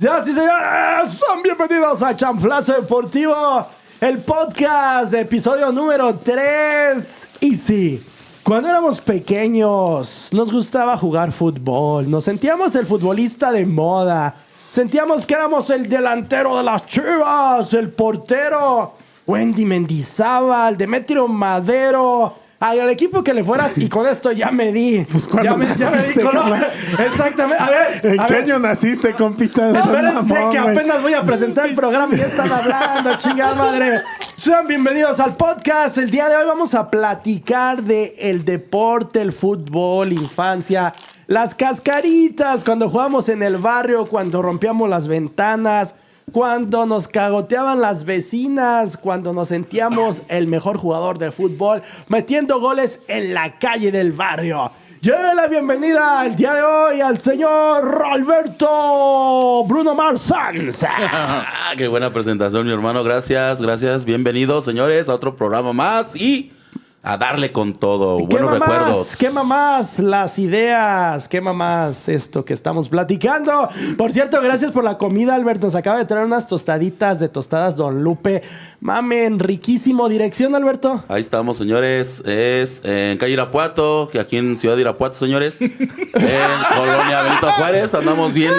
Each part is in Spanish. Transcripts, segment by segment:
Ya, sí, señores, son bienvenidos a Chanflazo Deportivo, el podcast, episodio número 3. Y sí, cuando éramos pequeños, nos gustaba jugar fútbol, nos sentíamos el futbolista de moda, sentíamos que éramos el delantero de las chivas, el portero, Wendy Mendizábal, Demetrio Madero. Ay, al equipo que le fueras, y con esto ya me di. Pues, ¿cuándo ya, me, ya me di carnal? Exactamente. A ver. ¿En a qué ver. año naciste, compita? Espérense que apenas voy a presentar el programa y ya están hablando, chingada madre. Sean bienvenidos al podcast. El día de hoy vamos a platicar de el deporte, el fútbol, infancia, las cascaritas, cuando jugábamos en el barrio, cuando rompíamos las ventanas, cuando nos cagoteaban las vecinas, cuando nos sentíamos el mejor jugador de fútbol, metiendo goles en la calle del barrio. Doy la bienvenida el día de hoy al señor Alberto Bruno Marsans. Ah, qué buena presentación, mi hermano. Gracias, gracias. Bienvenidos, señores, a otro programa más y a darle con todo. Buenos recuerdos. Más, quema más las ideas, quema más esto que estamos platicando. Por cierto, gracias por la comida, Alberto. Nos acaba de traer unas tostaditas de tostadas Don Lupe. Mamen, riquísimo. Dirección, Alberto. Ahí estamos, señores. Es en calle Irapuato, que aquí en Ciudad de Irapuato, señores. en Colonia Benito Juárez. Andamos bien,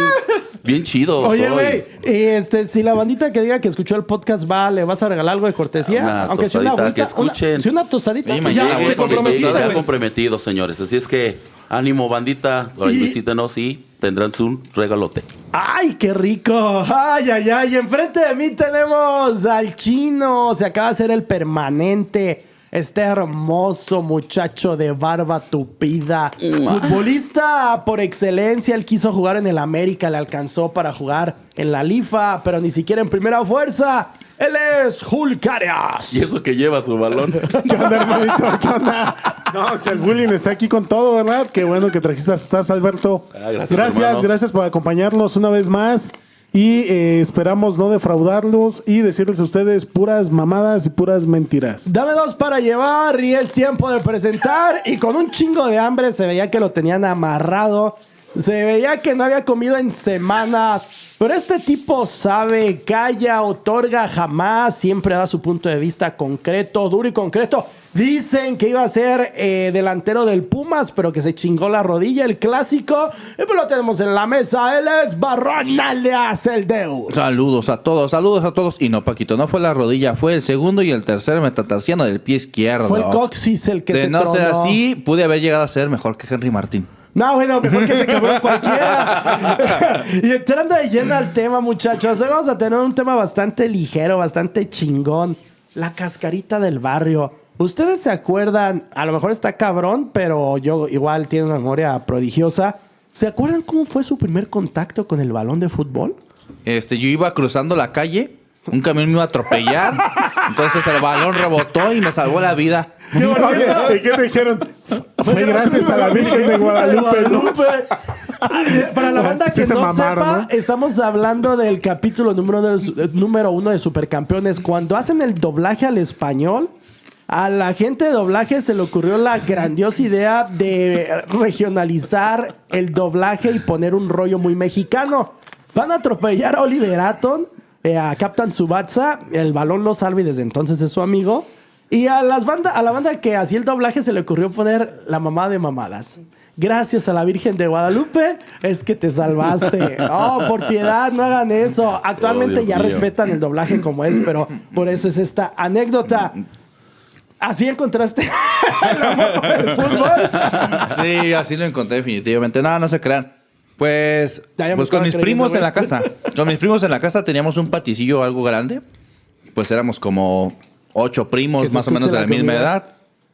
bien chidos. Oye, güey, y este, si la bandita que diga que escuchó el podcast va, ¿le vas a regalar algo de cortesía? Una Aunque sea una tostadita, que agüita, una- escuchen. si una tostadita. Ya, mañana con comprometiste, ya güey. comprometidos, señores. Así es que ánimo, bandita. Ahí Y- visítenos y tendrán su regalote. ¡Ay, qué rico! ¡Ay, ay, ay! Enfrente de mí tenemos al chino. Se acaba de hacer el permanente. Este hermoso muchacho de barba tupida. Futbolista por excelencia. Él quiso jugar en el América. Le alcanzó para jugar en la Lifa, pero ni siquiera en primera fuerza. Él es Hulk Arias. Y eso que lleva su balón. ¿Qué onda, hermanito? ¿Qué onda? No, si el bullying está aquí con todo, ¿verdad? Qué bueno que trajiste, estás, Alberto. Ah, gracias, gracias, gracias por acompañarnos una vez más. Y eh, esperamos no defraudarlos y decirles a ustedes puras mamadas y puras mentiras. Dame dos para llevar y es tiempo de presentar. Y con un chingo de hambre se veía que lo tenían amarrado. Se veía que no había comido en semanas. Pero este tipo sabe, calla, otorga jamás. Siempre da su punto de vista concreto, duro y concreto. Dicen que iba a ser eh, delantero del Pumas, pero que se chingó la rodilla, el clásico. Y pues lo tenemos en la mesa. Él es Barrón alias el Deus. Saludos a todos, saludos a todos. Y no, Paquito, no fue la rodilla, fue el segundo y el tercer metatarsiano del pie izquierdo. Fue el coxis el que de se no ser así, pude haber llegado a ser mejor que Henry Martín. No, bueno, mejor que se cabrón cualquiera. y entrando de lleno al tema, muchachos, hoy vamos a tener un tema bastante ligero, bastante chingón. La cascarita del barrio. ¿Ustedes se acuerdan? A lo mejor está cabrón, pero yo igual tiene una memoria prodigiosa. ¿Se acuerdan cómo fue su primer contacto con el balón de fútbol? Este, yo iba cruzando la calle, un camión me iba a atropellar, entonces el balón rebotó y me salvó la vida. ¡Qué bonito! ¿Y qué te dijeron? Fue gracias a la Virgen de Guadalupe. Para la banda Sí que se no mamaron, sepa, ¿no? estamos hablando del capítulo número, de- eh, número uno de Supercampeones. Cuando hacen el doblaje al español, a la gente de doblaje se le ocurrió la grandiosa idea de regionalizar el doblaje y poner un rollo muy mexicano. Van a atropellar a Oliver Atom, eh, a Captain Subatsa, el balón lo salva y desde entonces es su amigo. Y a, las banda, a la banda que hacía el doblaje se le ocurrió poner la mamá de mamadas. Gracias a la Virgen de Guadalupe es que te salvaste. Oh, por piedad, no hagan eso. Actualmente Oh, Dios ya mío. respetan el doblaje como es, pero por eso es esta anécdota. Así encontraste el amor por el fútbol. Sí, así lo encontré definitivamente. No, no se crean. Pues, pues con mis primos en la casa. Con mis primos en la casa teníamos un paticillo algo grande. Pues éramos como ocho primos, más o menos de la la misma comida. edad.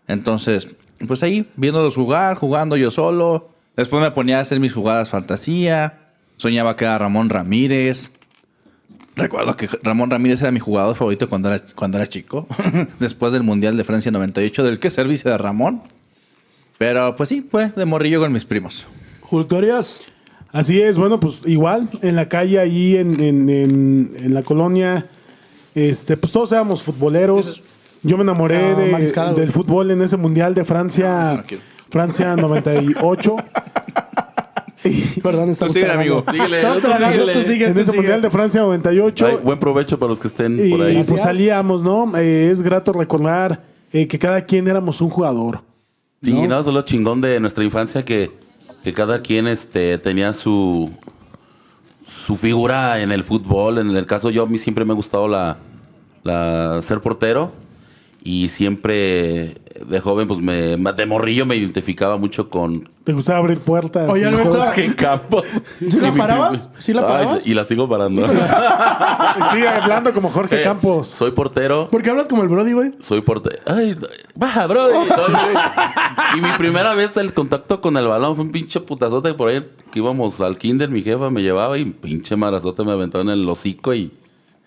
Entonces, pues ahí, viéndolos jugar, jugando yo solo. Después me ponía a hacer mis jugadas fantasía. Soñaba que era Ramón Ramírez. Recuerdo que Ramón Ramírez era mi jugador favorito cuando era, cuando era chico. Después del Mundial de Francia 98, del que servicio de Ramón. Pero pues sí, fue de morrillo con mis primos. Julcorias. Así es, bueno, pues igual en la calle ahí en, en- en- en la colonia, este, pues todos éramos futboleros. Yo me enamoré No, de- mariscada, güey. del fútbol en ese mundial de Francia, no quiero. Francia 98. Perdón, estamos sigue, tragando. amigo. Síguele, Estamos tú tragando, síguele. tú sigue, en tú ese sigue. Mundial de Francia 98. Ay, buen provecho para los que estén Y por ahí. pues Gracias. salíamos, ¿no? Eh, es grato recordar eh, que cada quien éramos un jugador. Sí, ¿no? no, eso es lo chingón de nuestra infancia que, que cada quien este, tenía su, su figura en el fútbol. En el caso yo, a mí siempre me ha gustado la, la ser portero y siempre de joven, pues me, de morrillo me identificaba mucho con Te gustaba abrir puertas. Oye, Alberto, todo. Jorge Campos. ¿Sí la parabas? ¿Sí la Ay, parabas? y la sigo parando. Sigue hablando como Jorge Eh, Campos. Soy portero. ¿Por qué hablas como el Brody, güey? Soy portero. Ay, baja, bro. Y mi primera vez el contacto con el balón fue un pinche putazote por ahí que íbamos al kinder, mi jefa me llevaba y un pinche marazote me aventó en el hocico y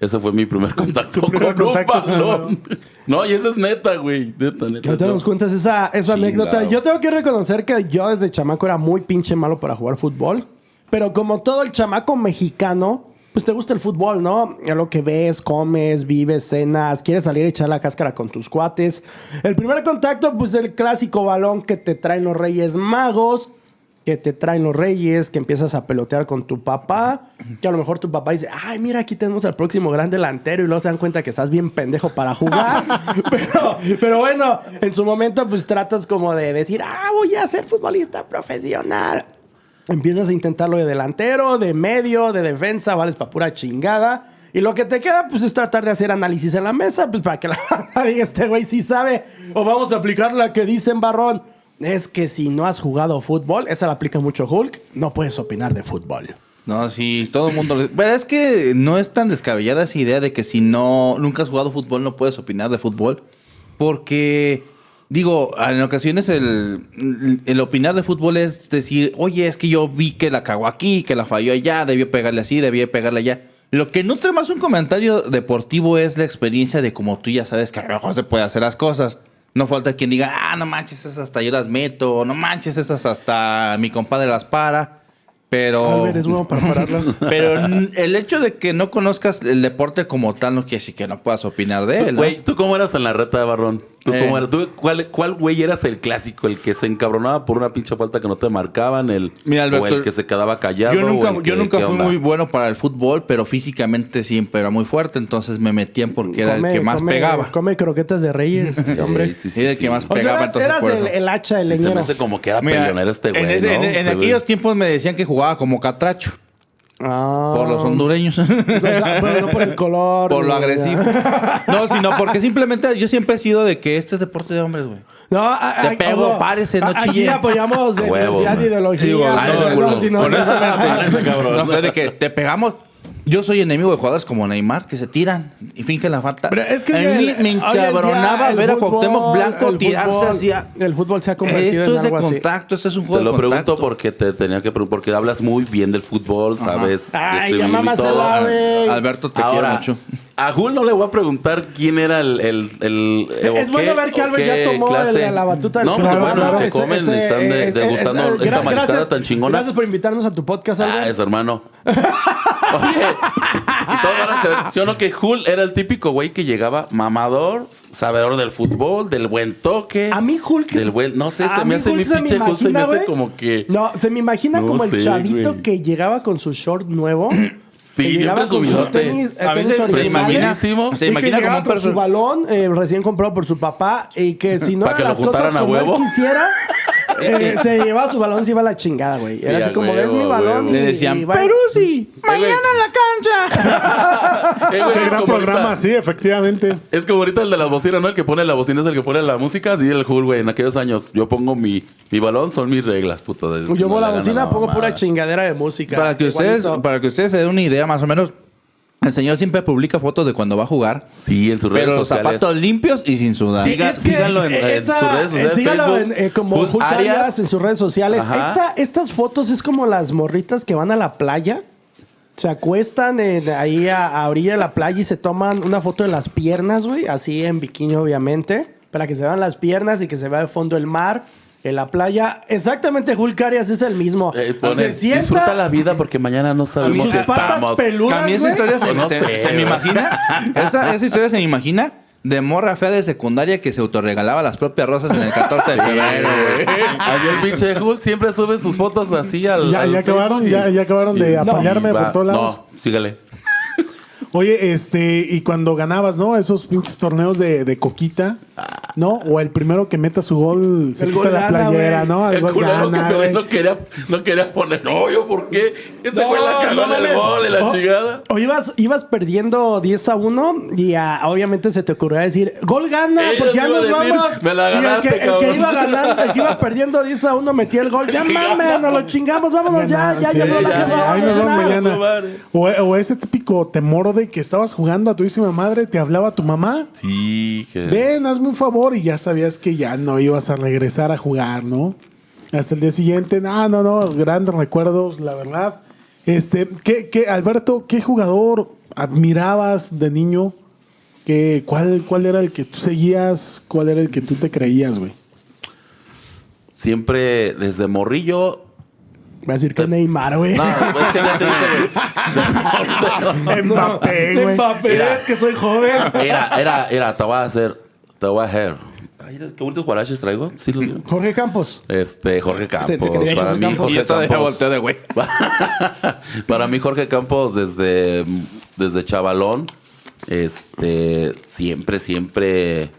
ese fue mi primer contacto primer con contacto un con balón. No, y eso es neta, güey. Neta, neta. No te no. das cuenta esa, esa anécdota. Yo tengo que reconocer que yo desde chamaco era muy pinche malo para jugar fútbol. Pero como todo el chamaco mexicano, pues te gusta el fútbol, ¿no? A lo que ves, comes, vives, cenas, quieres salir a echar la cáscara con tus cuates. El primer contacto, pues el clásico balón que te traen los Reyes Magos, que te traen los Reyes, que empiezas a pelotear con tu papá, que a lo mejor tu papá dice, ay, mira, aquí tenemos al próximo gran delantero y luego se dan cuenta que estás bien pendejo para jugar. pero, pero bueno, en su momento pues tratas como de decir, ah, voy a ser futbolista profesional. Empiezas a intentarlo de delantero, de medio, de defensa, vales para pura chingada. Y lo que te queda, pues, es tratar de hacer análisis en la mesa, pues, para que la diga, este güey sí sabe. O vamos a aplicar la que dicen, Barrón. Es que si no has jugado fútbol, esa la aplica mucho Hulk, no puedes opinar de fútbol. No, sí, todo el mundo. Pero es que no es tan descabellada esa idea de que si no nunca has jugado fútbol no puedes opinar de fútbol. Porque, digo, en ocasiones el, opinar de fútbol es decir, oye, es que yo vi que la cagó aquí, que la falló allá, debió pegarle así, debió pegarle allá. Lo que nutre más un comentario deportivo es la experiencia de como tú ya sabes que a lo mejor se puede hacer las cosas. No falta quien diga, ah, no manches, esas hasta yo las meto, no manches, esas hasta mi compadre las para. Pero. Albert es bueno para pararlas. Pero el hecho de que no conozcas el deporte como tal no quiere decir que no puedas opinar de él. ¿no? Güey, ¿tú cómo eras en la reta de Barrón? ¿Tú Eh. cómo eras? ¿Tú, cuál, ¿Cuál güey eras el clásico? ¿El que se encabronaba por una pinche falta que no te marcaban? El, Mira, Alberto, ¿O el que se quedaba callado? yo nunca, yo que- nunca fui onda? muy bueno para el fútbol, pero físicamente siempre era muy fuerte, entonces me metían porque era el Come- que más come- pegaba. Come croquetas de reyes, este hombre. Sí, sí, sí, Era el sí. que más O sea, pegaba, eras, entonces eras por el, hacha, el Sí, se leñero. me hace como que era Mira, peleonero este güey, en, ese- ¿no? en- aquellos tiempos me decían que jugaba como catracho Ah. por los hondureños. O sea, pero no por el color. por lo agresivo. No, sino porque simplemente yo siempre he sido de que este es deporte de hombres, güey. No, a- Te pego, ojo, párese, no a- Aquí chille. apoyamos de Huevo, diversidad de man. ideología. Digo, no, no, no, Con eso me la Ah, cabrón. No sé, de que te pegamos. Yo soy enemigo de jugadores como Neymar que se tiran y fingen la falta. Pero es que a mí el- me encabronaba día ver a fútbol- Cuauhtémoc Blanco tirarse fútbol- hacia. El fútbol se ha convertido Esto en es de algo así. contacto, esto es un juego Te lo de pregunto contacto. porque te tenía que preguntar, porque hablas muy bien del fútbol, sabes. Ay, este, ya todo. güey. Alberto, te Ahora, quiero mucho. A Jul no le voy a preguntar quién era el... el, el Es bueno ver que Albert ya tomó el- la batuta del No, programa. bueno, que Ese- comen, ese- están de- degustando esta gra- mariscada tan chingona. Gracias por invitarnos a tu podcast, Albert. Ah, es hermano. Oye, y todos van a creer, ¿sí o no que Jul era el típico güey que llegaba mamador, sabedor del fútbol, del buen toque. A mí Hulk Del buen, no sé, se me hace Hulk mi pinche Jul, se me hace como que... No, se me imagina No como el chavito güey. que llegaba con su short nuevo. Sí, bien llegaba con sus presumidote. tenis, A tenis se- imagina, se que como llegaba un con su personaje. balón eh, recién comprado por su papá y que si no Para que lo juntaran a huevo. quisiera, eh, se llevaba su balón y se iba a la chingada, güey. Era Sí, así como, huevo, es mi balón. huevo. y- Le decían, y Peruzzi, güey. mañana en la cancha. Eh, güey, Qué es gran como programa, ahorita- sí, efectivamente. Es como ahorita el de las bocinas, ¿no? El que pone la bocina es el que pone la música. Sí, el Jul, güey. En aquellos años, yo pongo mi, mi balón, son mis reglas, puto. Yo a la bocina, pongo pura chingadera de música. Para que ustedes, para que ustedes se den una idea más o menos, el señor siempre publica fotos de cuando va a jugar, Sí, en sus redes pero los sociales. zapatos limpios y sin sudar. Sí, Siga- Es que síganlo en- en esa- sus redes sociales, síganlo en, eh, como Hulk Arias. En sus redes sociales. Esta- estas fotos es como las morritas que van a la playa. Se acuestan en- ahí a, a orilla de la playa y se toman una foto de las piernas, güey. Así en bikini, obviamente. Para que se vean las piernas y que se vea de fondo el mar. En la playa. Exactamente, Hulk Arias es el mismo. Eh, pone, se sienta disfruta la vida porque mañana no sabemos sus si patas estamos. peludas, a mí esa güey. historia se, No se- sé, se me imagina, esa, esa historia se me imagina de morra fea de secundaria que se autorregalaba las propias rosas en el 14 de febrero, güey. Ayer el pinche Hulk siempre sube sus fotos así al. Ya, al ya acabaron, ya, ya acabaron de y- apañarme y por todos lados. No, sígale. Oye, este, y cuando ganabas, ¿no? Esos pinches torneos de, de coquita, ¿no? O el primero que meta su gol se El quita gol la gana, playera, güey. ¿no? El, El gol culero gana, que güey. no quería, no quería poner. No, yo, ¿por qué? Ese No, la cagó no en el mames. gol, en la O- chingada. O ibas, ibas perdiendo 10 a 1 y obviamente se te ocurrió decir, gol gana, Ellos pues ya nos decir, vamos. "Me la y el que, el que cabrón". iba ganando, el que iba perdiendo 10 a 1 metía el gol. Ya mames, nos lo chingamos, vámonos ya, ya, Sí, ya, ya, ya, ya, ya, ya. O, o que estabas jugando a tu madre, te hablaba tu mamá. Sí, que. Ven, hazme un favor y ya sabías que ya no ibas a regresar a jugar, ¿no? Hasta el día siguiente, no, no, no, grandes recuerdos, la verdad. Este, ¿qué, qué, Alberto, qué jugador admirabas de niño? ¿Qué, cuál, ¿Cuál era el que tú seguías? ¿Cuál era el que tú te creías, güey? Siempre desde morrillo. Va a decir que Neymar, güey. No, es que güey. Mbappé, güey. Mbappé, Mira. es que soy joven. Era, era, era, te voy a hacer. Te voy a hacer. Ay, qué bonitos guaraches traigo. Sí, los vieron? Jorge Campos. Este, Jorge Te- Campos. te Para Jorge mí, Campos. Y Jorge yo todavía Campos. volteo de güey. Para mí, Jorge Campos, desde, desde chavalón, este, siempre, siempre,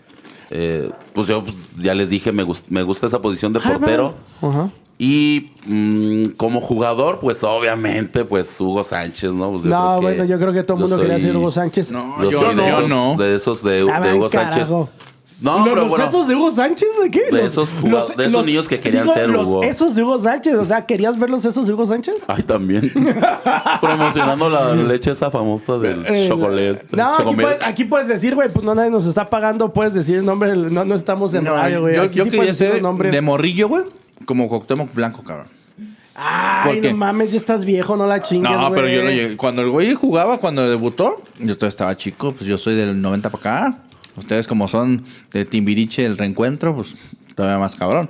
eh, pues yo pues, ya les dije, me, gus- me gusta esa posición de portero. Ajá. Y mm, como jugador, pues obviamente, pues Hugo Sánchez, ¿no? Pues, yo No, creo que bueno, yo creo que todo el mundo quería soy- ser Hugo Sánchez. No, Yo, no. de, Yo esos, no. de esos de, de va, Hugo Sánchez. No, ¿Los, pero los bueno. esos de Hugo Sánchez de qué? De esos de esos niños que querían ser los Hugo. esos de Hugo Sánchez. O sea, ¿querías ver los esos de Hugo Sánchez? Ay, también. Promocionando la leche esa famosa del Eh, chocolate. No, aquí puedes, aquí puedes decir, güey, pues no nadie nos está pagando, puedes decir el nombre, no, no estamos en No, radio, güey. yo yo sí quería ser los nombres. de morrillo, güey. Como Cuauhtémoc Blanco, cabrón. Ay, no mames, ya estás viejo, no la chingues, No, pero yo no llegué. Cuando el güey jugaba, cuando debutó, yo todavía estaba chico, pues yo soy del 90 para acá. Ustedes como son de Timbiriche el reencuentro, pues todavía más cabrón.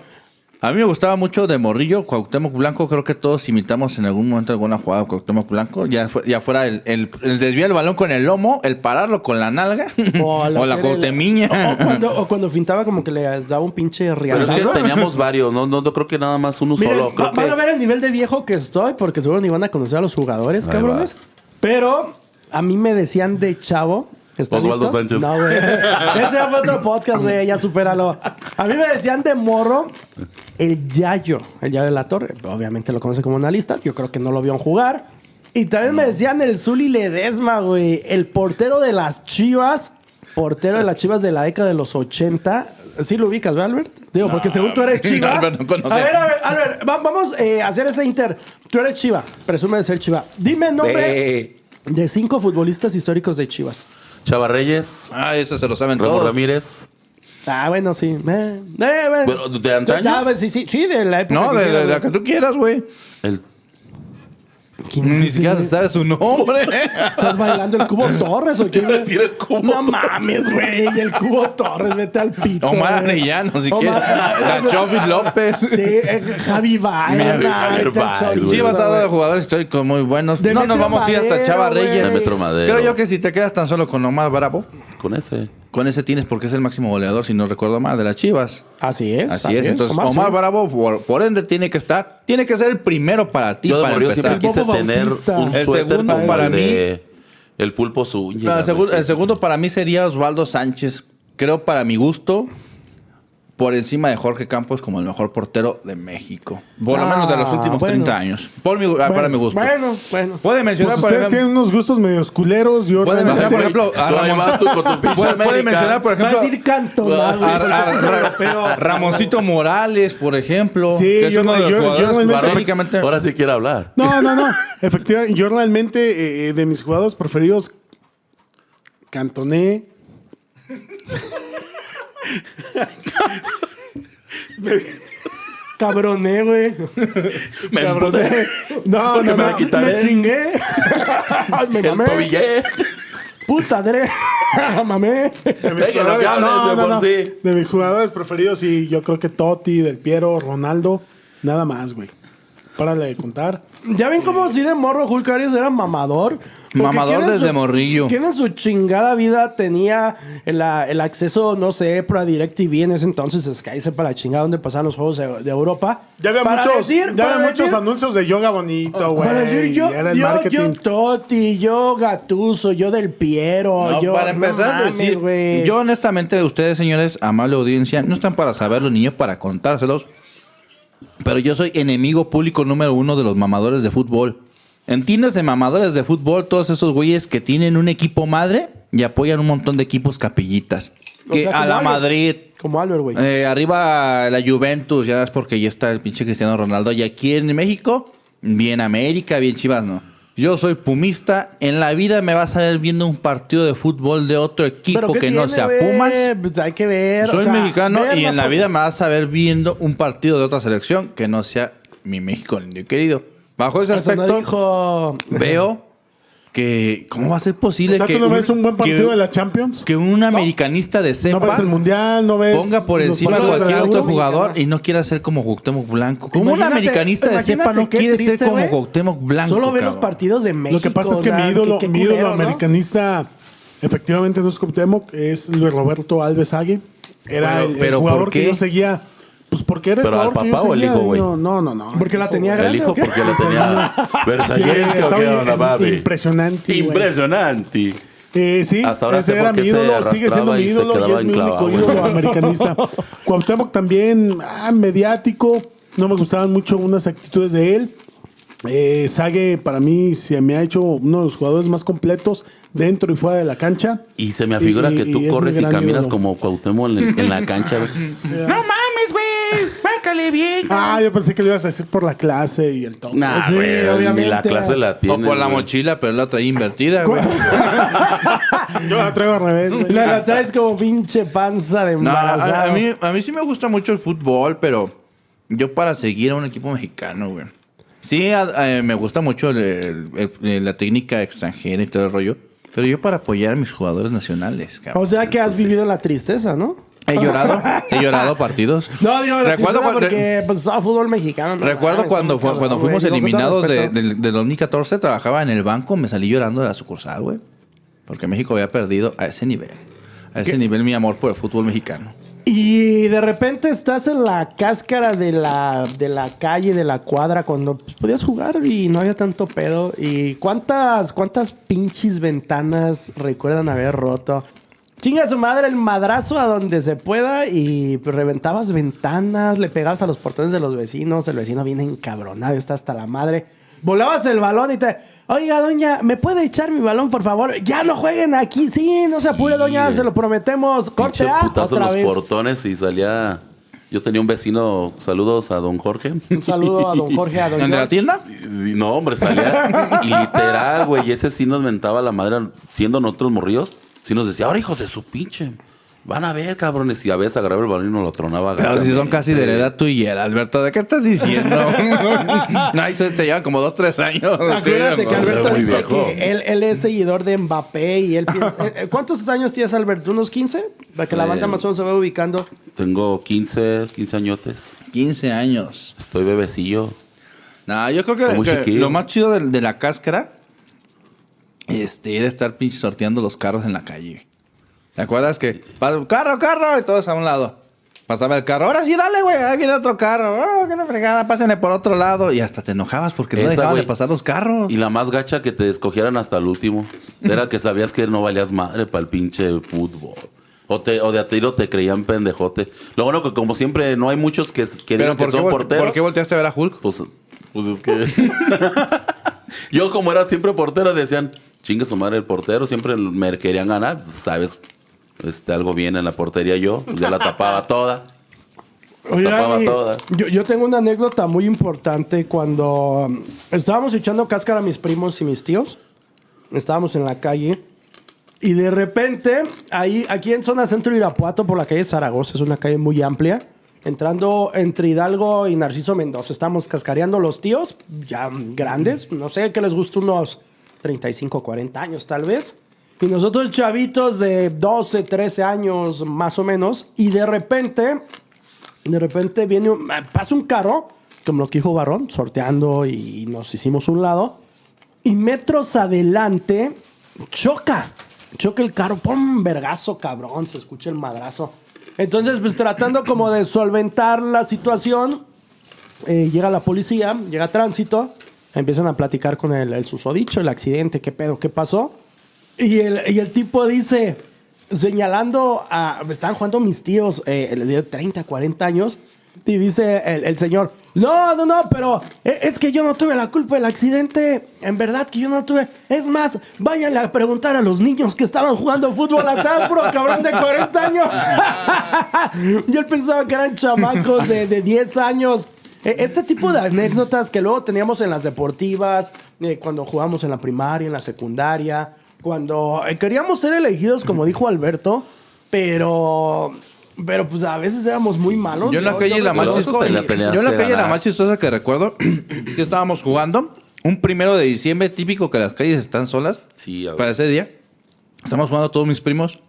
A mí me gustaba mucho de Morrillo, Cuauhtémoc Blanco. Creo que todos imitamos en algún momento alguna jugada de Cuauhtémoc Blanco. Ya, fue- ya fuera el, el, el desviar el balón con el lomo, el pararlo con la nalga o, la hacer el-. O, o cuando, o cuando fintaba como que le daba un pinche Pero riadazo. es que teníamos varios, no, no, no creo que nada más uno Miren, solo. Creo va- van a ver el nivel de viejo que estoy, porque seguro ni van a conocer a los jugadores, Ahí cabrones. Pero a mí me decían de chavo. ¿Están Osvaldo listos? Sánchez. No, güey. Ese ya fue otro podcast, güey. Ya supéralo. A mí me decían de morro el Yayo, el Yayo de la Torre. Obviamente lo conoce como analista. Yo creo que no lo vieron jugar. Y también me decían el Zuli Ledesma, güey. El portero de las Chivas. Portero de las Chivas de la década de los 80. Sí lo ubicas, ¿verdad, Albert? Digo, porque según tú eres Chiva. Albert no conoce. a ver, a ver, Albert, va- vamos eh, a hacer ese inter. Tú eres Chiva. Presume de ser Chiva. Dime el nombre de de cinco futbolistas históricos de Chivas. Chava Reyes, Ah, eso se lo saben Ramón todos. Ramírez. Ah, bueno, sí. Eh, eh, bueno. Pero, ¿de antaño? Ya, sí, sí, sí, de la época. No, que de, quieras, de la que tú quieras, güey. El, ¿Quién es Ni siquiera se sabe su nombre. ¿Estás bailando el Cubo Torres o qué? Decir el Cubo No mames, güey. El Cubo Torres, vete al pito. Omar. Arellano, si quieres. Gachofis López. Sí, eh, Javi Baez. Sí, basado de jugadores históricos muy buenos. No nos vamos a ir hasta Chava. Reyes. Creo yo que si te quedas tan solo con Omar Bravo, con ese. Con ese tienes porque es el máximo goleador, si no recuerdo mal, de las Chivas. Así es. Así, es. Entonces, Omar, Omar sí. Bravo, por, por ende, tiene que estar, tiene que ser el primero para ti, Yo para empezar. siempre quise tener un El segundo para de el pulpo. No, el, segu- el segundo para mí sería Osvaldo Sánchez. Creo para mi gusto, por encima de Jorge Campos como el mejor portero de México. Por lo Ah, menos de los últimos bueno. 30 años. Por mi, ah, para mi gusto. Bueno, bueno. Puede mencionar, Pues por ustedes ejemplo. tienen unos gustos medios culeros. Yo Puede mencionar, por ejemplo, Puede, mencionar, por Va a ejemplo, decir güey. a, Ra- europeo. Ramoncito Morales, por ejemplo. Sí, que es yo- uno de los yo- yo jugadores realmente- prácticamente- Ahora sí quiere hablar. No, no, no. Efectivamente, yo realmente eh, de mis jugadores preferidos, Cantoné. Cabroné, güey. Me Cabroné. No, Porque no, me no. la quitaré. Me chingué. Me El mamé. tobillé. Puta dre. mamé. No, de no, por no. sí. De mis jugadores preferidos, y yo creo que Totti, Del Piero, Ronaldo, nada más, güey. Párale de contar. Ya ven cómo si de morro Hulk Arias era mamador. Porque Mamador ¿quién en desde su- morrillo. ¿Quién en su chingada vida tenía el, acceso, no sé, para DirecTV en ese entonces, Sky, sepa la chingada donde pasaban los juegos de, de Europa? Ya había Para muchos, decir- ya para había muchos decir- anuncios de yoga bonito, güey. Para decir yo, Era el yo, marketing. yo Totti, yo Gatuso, yo Del Piero, No, yo... para empezar a mames, decir, güey. yo honestamente, ustedes, señores, amable audiencia, no están para saber los niños para contárselos. Pero yo soy enemigo público número uno de los mamadores de fútbol. Entiéndase, mamadores de fútbol, todos esos güeyes que tienen un equipo madre y apoyan un montón de equipos capillitas. O Que sea, a la Albert. Madrid, Como Albert, güey. eh, arriba la Juventus, ya es porque ya está el pinche Cristiano Ronaldo. Y aquí en México, bien América, bien Chivas, no. Yo soy pumista. En la vida me vas a ver viendo un partido de fútbol de otro equipo ¿qué que no sea? Pumas. Pues hay que ver. o Soy sea, mexicano ver y en la vida me vas a ver viendo un partido de otra selección que no sea mi México lindo y querido. Bajo ese Eso no aspecto, dijo... veo que ¿cómo va a ser posible O sea, que ¿tú no ves un buen partido que- de la Champions? que un americanista de ¿No cepa ves el Mundial? ¿No ves ponga por los encima a partidos de cualquier la otro Euro? jugador y no quiera ser como Cuauhtémoc Blanco? Como un Imagínate- americanista de cepa no qué quiere triste, ser como güey. Cuauhtémoc Blanco. Solo ver los cabrón. partidos de México. Lo que pasa es o que sea, mi ídolo, qué- qué mi ídolo culero, ¿no? americanista efectivamente no es Cuauhtémoc, es Luis Roberto Alves Agui. Era Pero- el, el pero jugador ¿por que yo seguía. Pues porque era el ¿Pero al papá o el hijo, güey? No, no, no. no. Porque la tenía El grande. hijo ¿o qué? porque lo tenía Sí, Versalles, estaba ¿qué onda, papi? Impresionante. Impresionante. Eh, sí, Hasta ahora ese era mi ídolo, sigue siendo mi ídolo y es mi único ídolo americanista. Cuauhtémoc también, ah, mediático, no me gustaban mucho unas actitudes de él. Eh, Sague para mí se me ha hecho uno de los jugadores más completos dentro y fuera de la cancha. Y se me afigura Y- que tú corres y caminas ídolo. como Cuauhtémoc en, el- en la cancha. No mames, güey. Márcale bien. Ah, yo pensé que lo ibas a decir por la clase y el toque. Nah, Sí, güey, ni la obviamente. clase la tiene. O por la mochila, pero la traía invertida, güey. Yo la traigo al revés, güey. La, la traes como pinche panza de No, embarazado. a, a mí, a mí sí me gusta mucho el fútbol, pero yo para seguir a un equipo mexicano, güey. Sí, a- a- me gusta mucho el- el- el- la técnica extranjera y todo el rollo, pero yo para apoyar a mis jugadores nacionales, cabrón. O sea que has vivido la tristeza, ¿no? He llorado, he llorado partidos. No, digo, Recuerdo cuando- porque pues fútbol mexicano. no Recuerdo cuando, fuimos eliminados de- del 2014, trabajaba en el banco, me salí llorando de la sucursal, güey. Porque México había perdido a ese nivel. A ese nivel mi amor por el fútbol mexicano. Y de repente estás en la cáscara de la, de la calle, de la cuadra, cuando pues, podías jugar y no había tanto pedo. ¿Y cuántas, cuántas pinches ventanas recuerdan haber roto? Chinga su madre el madrazo a donde se pueda y reventabas ventanas, le pegabas a los portones de los vecinos, el vecino viene encabronado, está hasta la madre. Volabas el balón y te... Oiga, doña, ¿me puede echar mi balón, por favor? Ya no jueguen aquí, sí, no se apure, doña, se lo prometemos. Corte A, putazo otra vez. los portones y salía. Yo tenía un vecino, saludos a don Jorge. Un saludo a don Jorge, a don ¿En la tienda? No, hombre, salía. y literal, güey. Y ese sí nos mentaba la madre, siendo nosotros morridos. Sí nos decía, ahora hijos de su pinche. Van a ver, cabrones. Y a veces agarraba el balón y nos lo tronaba. Pero si son casi de la edad tú y él, Alberto. ¿De qué estás diciendo? no, eso te llevan como dos, tres años. Acuérdate que Alberto dice viejo. que él, él es seguidor de Mbappé y él piensa... eh, eh, ¿Cuántos años tienes, Alberto? ¿Unos 15? Para que la banda más o menos se vaya ubicando. Tengo 15, 15 añotes. 15 años. Estoy bebecillo. No, yo creo que, lo más chido de, de la cáscara este, era estar pinche sorteando los carros en la calle. ¿Te acuerdas que carro, carro y todos a un lado? Pasaba el carro, ahora sí, dale, güey, ahí viene otro carro. Oh, qué la fregada, pásenle por otro lado. Y hasta te enojabas porque no dejaban de pasar los carros. Y la más gacha que te escogieran hasta el último. Era que sabías que no valías madre para el pinche fútbol. O, te, o de a tiro te creían pendejote. Lo bueno que como siempre no hay muchos que, que Pero que ¿por qué, son porteros. ¿por qué volteaste a ver a Hulk? Pues, pues es que... Yo como era siempre portero decían, chingue su madre el portero, siempre me querían ganar. Sabes, este, algo bien en la portería yo. pues, ya la tapaba toda. Tapaba toda. yo, yo tengo una anécdota muy importante cuando um, estábamos echando cáscara a mis primos y mis tíos. Estábamos en la calle. Y de repente, ahí, aquí en zona centro de Irapuato, por la calle Zaragoza, es una calle muy amplia. Entrando entre Hidalgo y Narciso Mendoza, estamos cascareando los tíos, ya grandes, no sé, que les gusta unos 35, 40 años tal vez. Y nosotros chavitos de 12, 13 años más o menos. Y de repente, de repente viene un, pasa un carro como lo que dijo Barrón, sorteando y nos hicimos un lado. Y metros adelante, choca. Choca el carro, ¡pum! Vergazo, cabrón. Se escucha el madrazo. Entonces, pues tratando como de solventar la situación, eh, llega la policía, llega tránsito, empiezan a platicar con el, el susodicho, el accidente, qué pedo, qué pasó. Y el, y el tipo dice, señalando a. Me estaban jugando mis tíos, eh, de 30, 40 años. Y dice el, el señor: No, no, no, pero eh, es que yo no tuve la culpa del accidente. En verdad que yo no tuve. Es más, váyanle a preguntar a los niños que estaban jugando fútbol atrás, bro, cabrón de 40 años. yo pensaba que eran chamacos de, de 10 años. Eh, Este tipo de anécdotas que luego teníamos en las deportivas, eh, cuando jugamos en la primaria, en la secundaria, cuando eh, queríamos ser elegidos, como dijo Alberto, pero, pero pues a veces éramos muy malos. Yo en la calle la más peleaste Yo en la calle la ganar. más chistosa que recuerdo es que estábamos jugando un primero de diciembre típico que las calles están solas Sí, para ese día. Estamos jugando todos mis primos.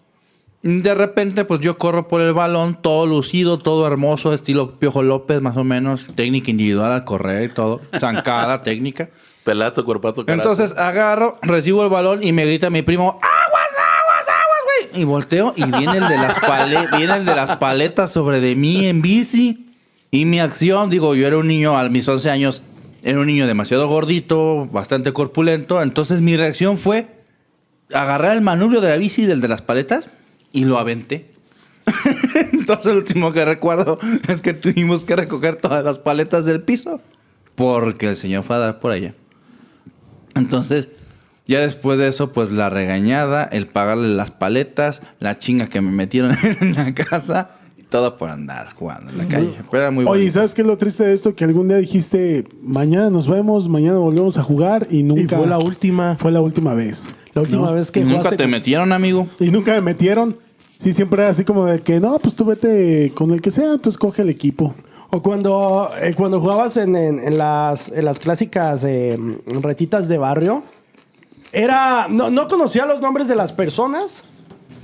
De repente, pues yo corro por el balón, todo lucido, todo hermoso, estilo Piojo López, más o menos. Técnica individual al correr y todo. Zancada, técnica. Pelazo, cuerpazo, carazo. Entonces agarro, recibo el balón y me grita mi primo, ¡Aguas, aguas, aguas, güey! Y volteo y viene el de las pale- viene el de las paletas sobre de mí en bici. Y mi acción, digo, yo era un niño a mis 11 años, era un niño demasiado gordito, bastante corpulento. Entonces mi reacción fue agarrar el manubrio de la bici del de las paletas y lo aventé. Entonces lo último que recuerdo es que tuvimos que recoger todas las paletas del piso porque el señor fue a dar por allá. Entonces, ya después de eso, pues la regañada, el pagarle las paletas, la chinga que me metieron en la casa, todo por andar jugando en la calle. Pero era muy Oye, bonito. ¿sabes qué es lo triste de esto? Que algún día dijiste, mañana nos vemos, mañana volvemos a jugar y nunca... Y fue la última. Fue la última vez. La última ¿no? vez que ¿Y nunca te con- metieron, amigo? Y nunca me metieron. Sí, siempre era así como de que, no, pues tú vete con el que sea, tú escoge el equipo. O cuando, eh, cuando jugabas en, en- en las, en las clásicas eh, retitas de barrio, era. No, no conocía los nombres de las personas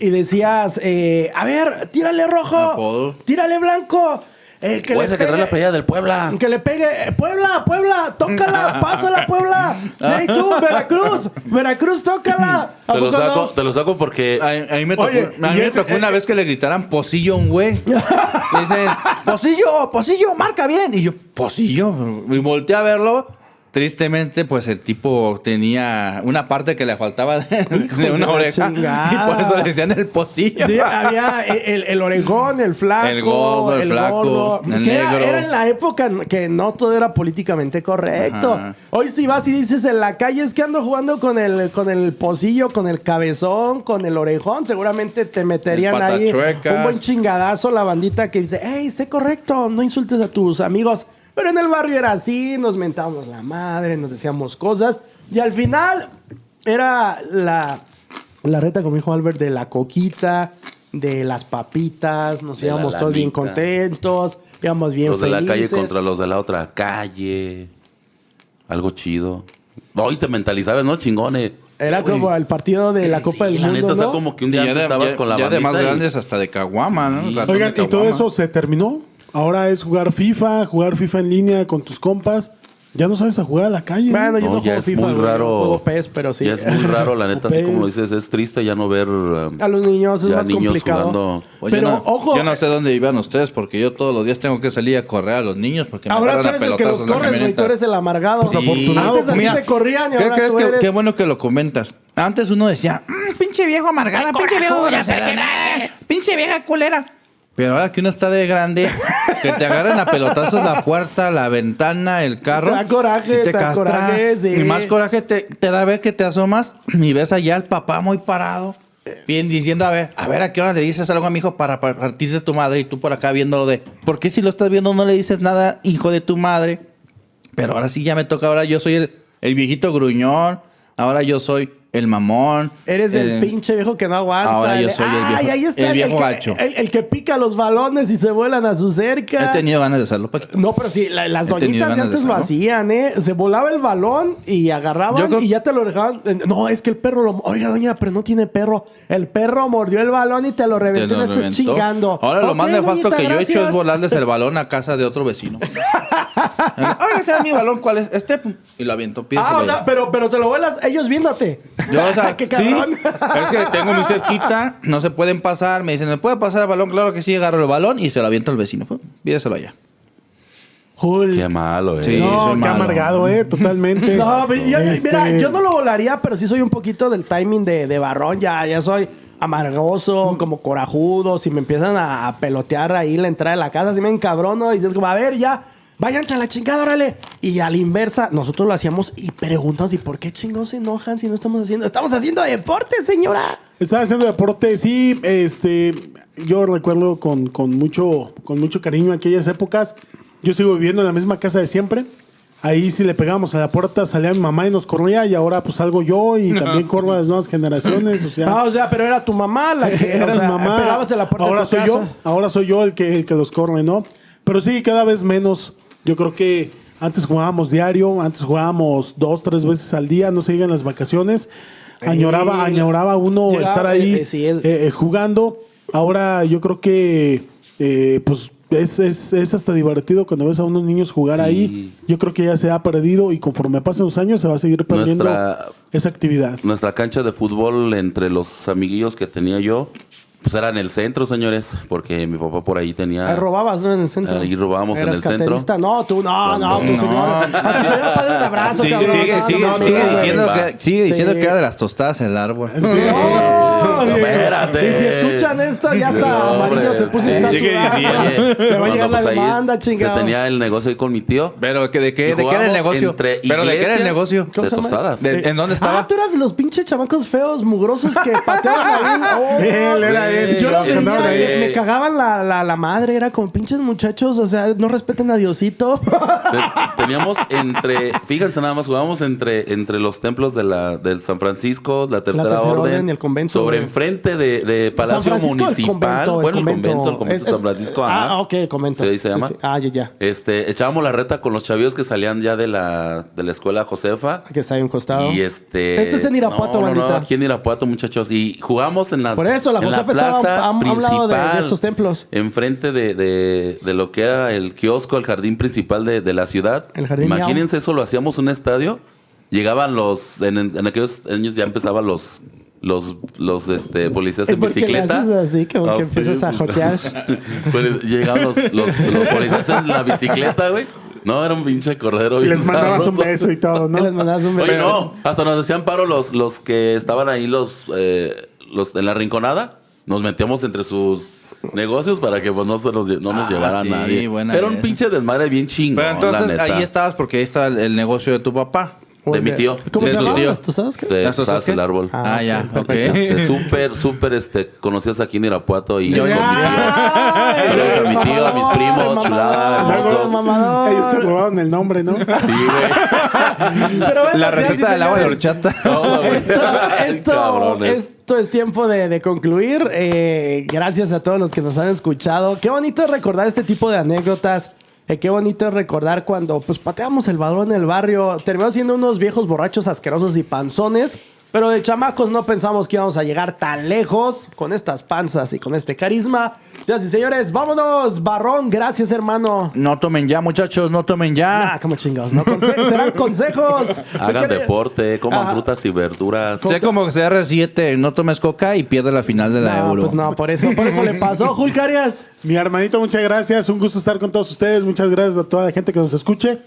y decías, eh, a ver, tírale rojo, Apodo. tírale blanco. eh, que le que trae pegue- la playa del Puebla. Que le pegue, eh, Puebla, Puebla, tócala, pásala, Puebla. Hey, tú, Veracruz, Veracruz, tócala. ¿A Te lo, poco no? saco, te lo saco porque A, a mí me tocó, Oye, a mí y me ese- tocó una vez que le gritaran pocillo a un güey. Le dicen, pocillo, pocillo, marca bien. Y yo, pocillo. Y volteé a verlo. Tristemente, pues el tipo tenía una parte que le faltaba de, de una oreja. chingada. Y por eso le decían el pocillo. Sí, había el, el orejón, el flaco, El gordo, el flaco, el Que era- negro. Era, en la época que no todo era políticamente correcto. Ajá. Hoy si vas y dices en la calle es que ando jugando con el, con el pocillo, con el cabezón, con el orejón, seguramente te meterían ahí un buen chingadazo la bandita que dice, hey, sé correcto, no insultes a tus amigos. Pero en el barrio era así, nos mentábamos la madre, nos decíamos cosas. Y al final era la, la reta, como dijo Albert, de la coquita, de las papitas, nos De la íbamos todos bien contentos, íbamos bien los de la calle contra los de la otra calle. Algo chido. Hoy te mentalizabas, ¿no? Chingones. Era como el partido de la Copa Sí, del la Mundo, neta, o sea, ¿no? como que un día ya estabas ya- con la ya de más y- grandes hasta de caguama, ¿no? Sí. Cartón Oigan, de y todo eso se terminó. Ahora es jugar FIFA, jugar FIFA en línea con tus compas. Ya no sabes a jugar a la calle. Bueno, yo No, no, ya juego es FIFA, muy güey, yo raro. juego PES, pero sí. Ya es muy raro, la neta, así como lo dices, es triste ya no ver um, A los niños es ya más niños complicado. jugando. Oye, pero yo no, ojo, yo no sé dónde vivan ustedes porque yo todos los días tengo que salir a correr a los niños porque me ahora tú agarran a eres el que los pelotazos en la corres, güey. Tú camioneta. eres el amargado. Sí. Antes a ti Mira, te corrían y ¿qué ahora crees tú que- eres... Qué bueno que lo comentas. Antes uno decía, "Mm, pinche viejo amargada, pinche viejo grosera, eh, pinche vieja culera. Pero ahora que uno está de grande, que te agarran a pelotazos la puerta, la ventana, el carro. Te da coraje, sí te da coraje, sí. Y más coraje te, te da ver que te asomas y ves allá al papá muy parado. Bien diciendo, a ver, a ver a qué hora le dices algo a mi hijo para pa- partir de tu madre y tú por acá viéndolo de, ¿por qué si lo estás viendo no le dices nada, hijo de tu madre? Pero ahora sí ya me toca, ahora yo soy el, el viejito gruñón, ahora yo soy el mamón. Eres el eh, pinche viejo que no aguanta. Ahora yo soy el Ay, viejo- ahí está el viejo que, gacho. El, el que pica los balones y se vuelan a su cerca. He tenido ganas de hacerlo. Paquito. No, pero sí, la- las He doñitas antes lo hacían, ¿eh? Se volaba el balón y agarraban creo- y ya te lo dejaban. No, es que el perro lo. Oiga, doña, pero no tiene perro. El perro mordió el balón y te lo reventó y no reventó. chingando. Ahora lo más nefasto que yo he hecho es volarles el balón a casa de otro vecino. Oiga, es mi balón, ¿cuál es? Este. Y lo aviento. Ah, o sea, pero, pero se lo vuelas ellos viéndote. Yo, o sea, qué sí, cabrón. es que tengo mi cerquita, no se pueden pasar. Me dicen, ¿me puede pasar el balón? Claro que sí, agarro el balón y se lo aviento al vecino. Pues, Pídeselo allá. Jul. Qué malo, eh. Sí. No, soy qué malo. amargado, ¿eh? Totalmente. No, yo- yo- Este, mira, yo no lo volaría, pero sí soy un poquito del timing de, de barrón. Ya, ya soy amargoso, como corajudo. Si me empiezan a, a pelotear ahí la entrada de la casa, si me encabrono y dices como, a ver, ya, váyanse a la chingada, órale. Y a la inversa, nosotros lo hacíamos y preguntas, ¿y por qué chingados se enojan si no estamos haciendo? Estamos haciendo deporte, señora. Estaba haciendo deporte, sí, este, yo recuerdo con, con mucho, con mucho cariño aquellas épocas. Yo sigo viviendo en la misma casa de siempre. Ahí si le pegábamos a la puerta salía mi mamá y nos corría y ahora pues salgo yo y también corro a las nuevas generaciones. O sea, Ah, o sea, pero era tu mamá la que era o sea, mi mamá. pegabas a la puerta ahora de tu soy yo, ahora soy yo el que, el que los corre, ¿no? Pero sí, cada vez menos. Yo creo que antes jugábamos diario, antes jugábamos dos, tres veces al día, no se digan las vacaciones. Añoraba, añoraba uno llegaba, estar ahí eh, eh, sí, eh, jugando. Ahora yo creo que pues es, es, es hasta divertido cuando ves a unos niños jugar Sí. ahí. Yo creo que ya se ha perdido y conforme pasan los años se va a seguir perdiendo Nuestra- esa actividad. Nuestra cancha de fútbol entre los amiguillos que tenía yo, pues era en el centro, señores, porque mi papá por ahí tenía... Ahí robabas, ¿no? En el centro. Ahí robábamos en ¿Eras el centro. No, tú no, no, tú No. señor. A tu señor padre un abrazo, Sí, cabrón. sigue, No, sigue, no, no, sigue no, no, diciendo, que, sigue diciendo Sí. que era de las tostadas el árbol. No, Sí. Espérate. Y si escuchan esto, ya está No, amarillo, se puso Sí, está sigue diciendo. Le va a llegar la pues demanda, chingado. Se tenía el negocio ahí con mi tío. Pero que de qué, de qué era el negocio. entre Pero de qué era el negocio. De tostadas. De- ¿En dónde estaba? Ah, tú eras de los pinches chamacos feos, mugrosos que pateaban ahí. Oh, Él era él. Yo los veía, me, me cagaban la, la, la madre, era como pinches muchachos, o sea, no respeten a Diosito. Te- Teníamos entre, fíjense nada más, jugábamos entre, entre los templos de la, del San Francisco, la Tercera, Tercera Orden, Orden y el convento, sobre enfrente de, de Palacio Francisco, el Municipal. convento, bueno, el convento, el convento Es- San es- Francisco. Ah, ok, convento. Sí, ahí se llama. Ah, ya, ya. Este, echábamos la reta con los chavillos que salían ya de la, de la escuela Josefa. Que está ahí un costado. Y este. Esto es en Irapuato, no, bandita. aquí en Irapuato, muchachos. Y jugamos en las. Por eso, la Josefa estaba plaza a- a un lado de- de estos templos. Enfrente de, de, de lo que era el kiosco, el jardín principal de, de la ciudad. El jardín Imagínense eso, lo hacíamos un estadio. Llegaban los. En, en aquellos años ya empezaban los. Los, los este, policías en ¿Por qué le bicicleta. haces así? Como que Ah, empiezas a jotear. Pues llegaban los, los, los policías en la bicicleta, güey. No, era un pinche cordero. Y les mandabas un beso y todo, ¿no? Les mandabas un beso. Oye, no, hasta nos decían paro los, los que estaban ahí, los, eh, los en la rinconada. Nos metíamos entre sus negocios para que pues, no, se nos, no nos Ah, llevara sí, nadie. buena Era un idea. pinche desmadre bien chingón, Pero entonces la neta. ahí estabas porque ahí está el, el negocio de tu papá. De mi tío. ¿Cómo De se tu llama? tío. ¿Las tostadas qué? De el árbol. Ah, Ah, ya, ok. Este, súper, súper, este, conocidos aquí en Irapuato y Yo- con mi tío. Saludos a mi tío, a mis Mamador, primos, chulada, hermosos. mamador. Ellos te robaron el nombre, ¿no? Sí, güey. Pero bueno, La receta del agua de horchata. Esto, esto, es tiempo de, de concluir. Eh, gracias a todos los que nos han escuchado. Qué bonito es recordar este tipo de anécdotas. Eh, qué bonito es recordar cuando pues pateamos el balón en el barrio. Terminamos siendo unos viejos borrachos asquerosos y panzones. Pero de chamacos no pensamos que íbamos a llegar tan lejos con estas panzas y con este carisma. Ya sí, señores, vámonos. Barrón, gracias, hermano. No tomen ya, muchachos, no tomen ya. Ah, como chingados, ¿no? Conse- serán consejos. Hagan ¿Qué- deporte, coman Ajá. frutas y verduras. Sé como que CR7, no tomes coca y pierde la final de la No, Euro. pues no, por eso, por eso le pasó, Julcarias. Mi hermanito, muchas gracias. Un gusto estar con todos ustedes. Muchas gracias a toda la gente que nos escuche.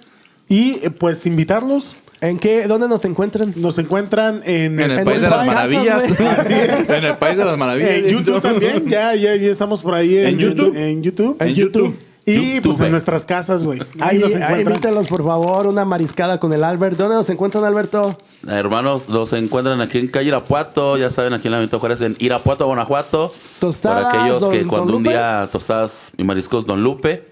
Y eh, pues invitarlos. ¿En qué? ¿Dónde nos encuentran? Nos encuentran en, En el En país de las maravillas. en el país de las maravillas. en YouTube también. Ya, ya, ya estamos por ahí. ¿En YouTube? En, YouTube. En YouTube. Y YouTube. pues en nuestras casas, güey. Ahí, nos encuentran. invítalos, por favor, una mariscada con el Albert. ¿Dónde nos encuentran, Alberto? Hermanos, los encuentran aquí en calle Irapuato, ya saben, aquí en la Benito Juárez, en Irapuato, Guanajuato. Tostadas, Para aquellos Don- que cuando un día tostadas y mariscos Don Lupe,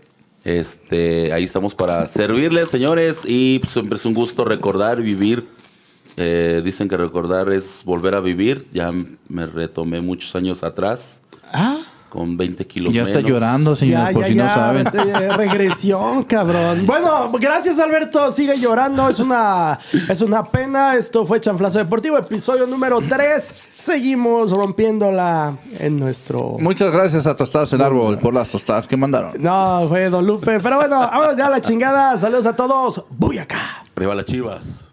este, ahí estamos para servirles, señores. Y pues, siempre es un gusto recordar vivir Eh, dicen que recordar es volver a vivir. Ya me retomé muchos años atrás, Ah, con 20 kilos Ya menos. está llorando, señores, por si no saben. vete, regresión, cabrón. Bueno, gracias, Alberto. Sigue llorando. Es una, es una pena. Esto fue Chanflazo Deportivo, episodio número 3. Seguimos rompiéndola en nuestro. Muchas gracias a Tostadas el Árbol por las tostadas que mandaron. No, fue Don Lupe. Pero bueno, vámonos ya a la chingada. Saludos a todos. Voy acá. Arriba las chivas.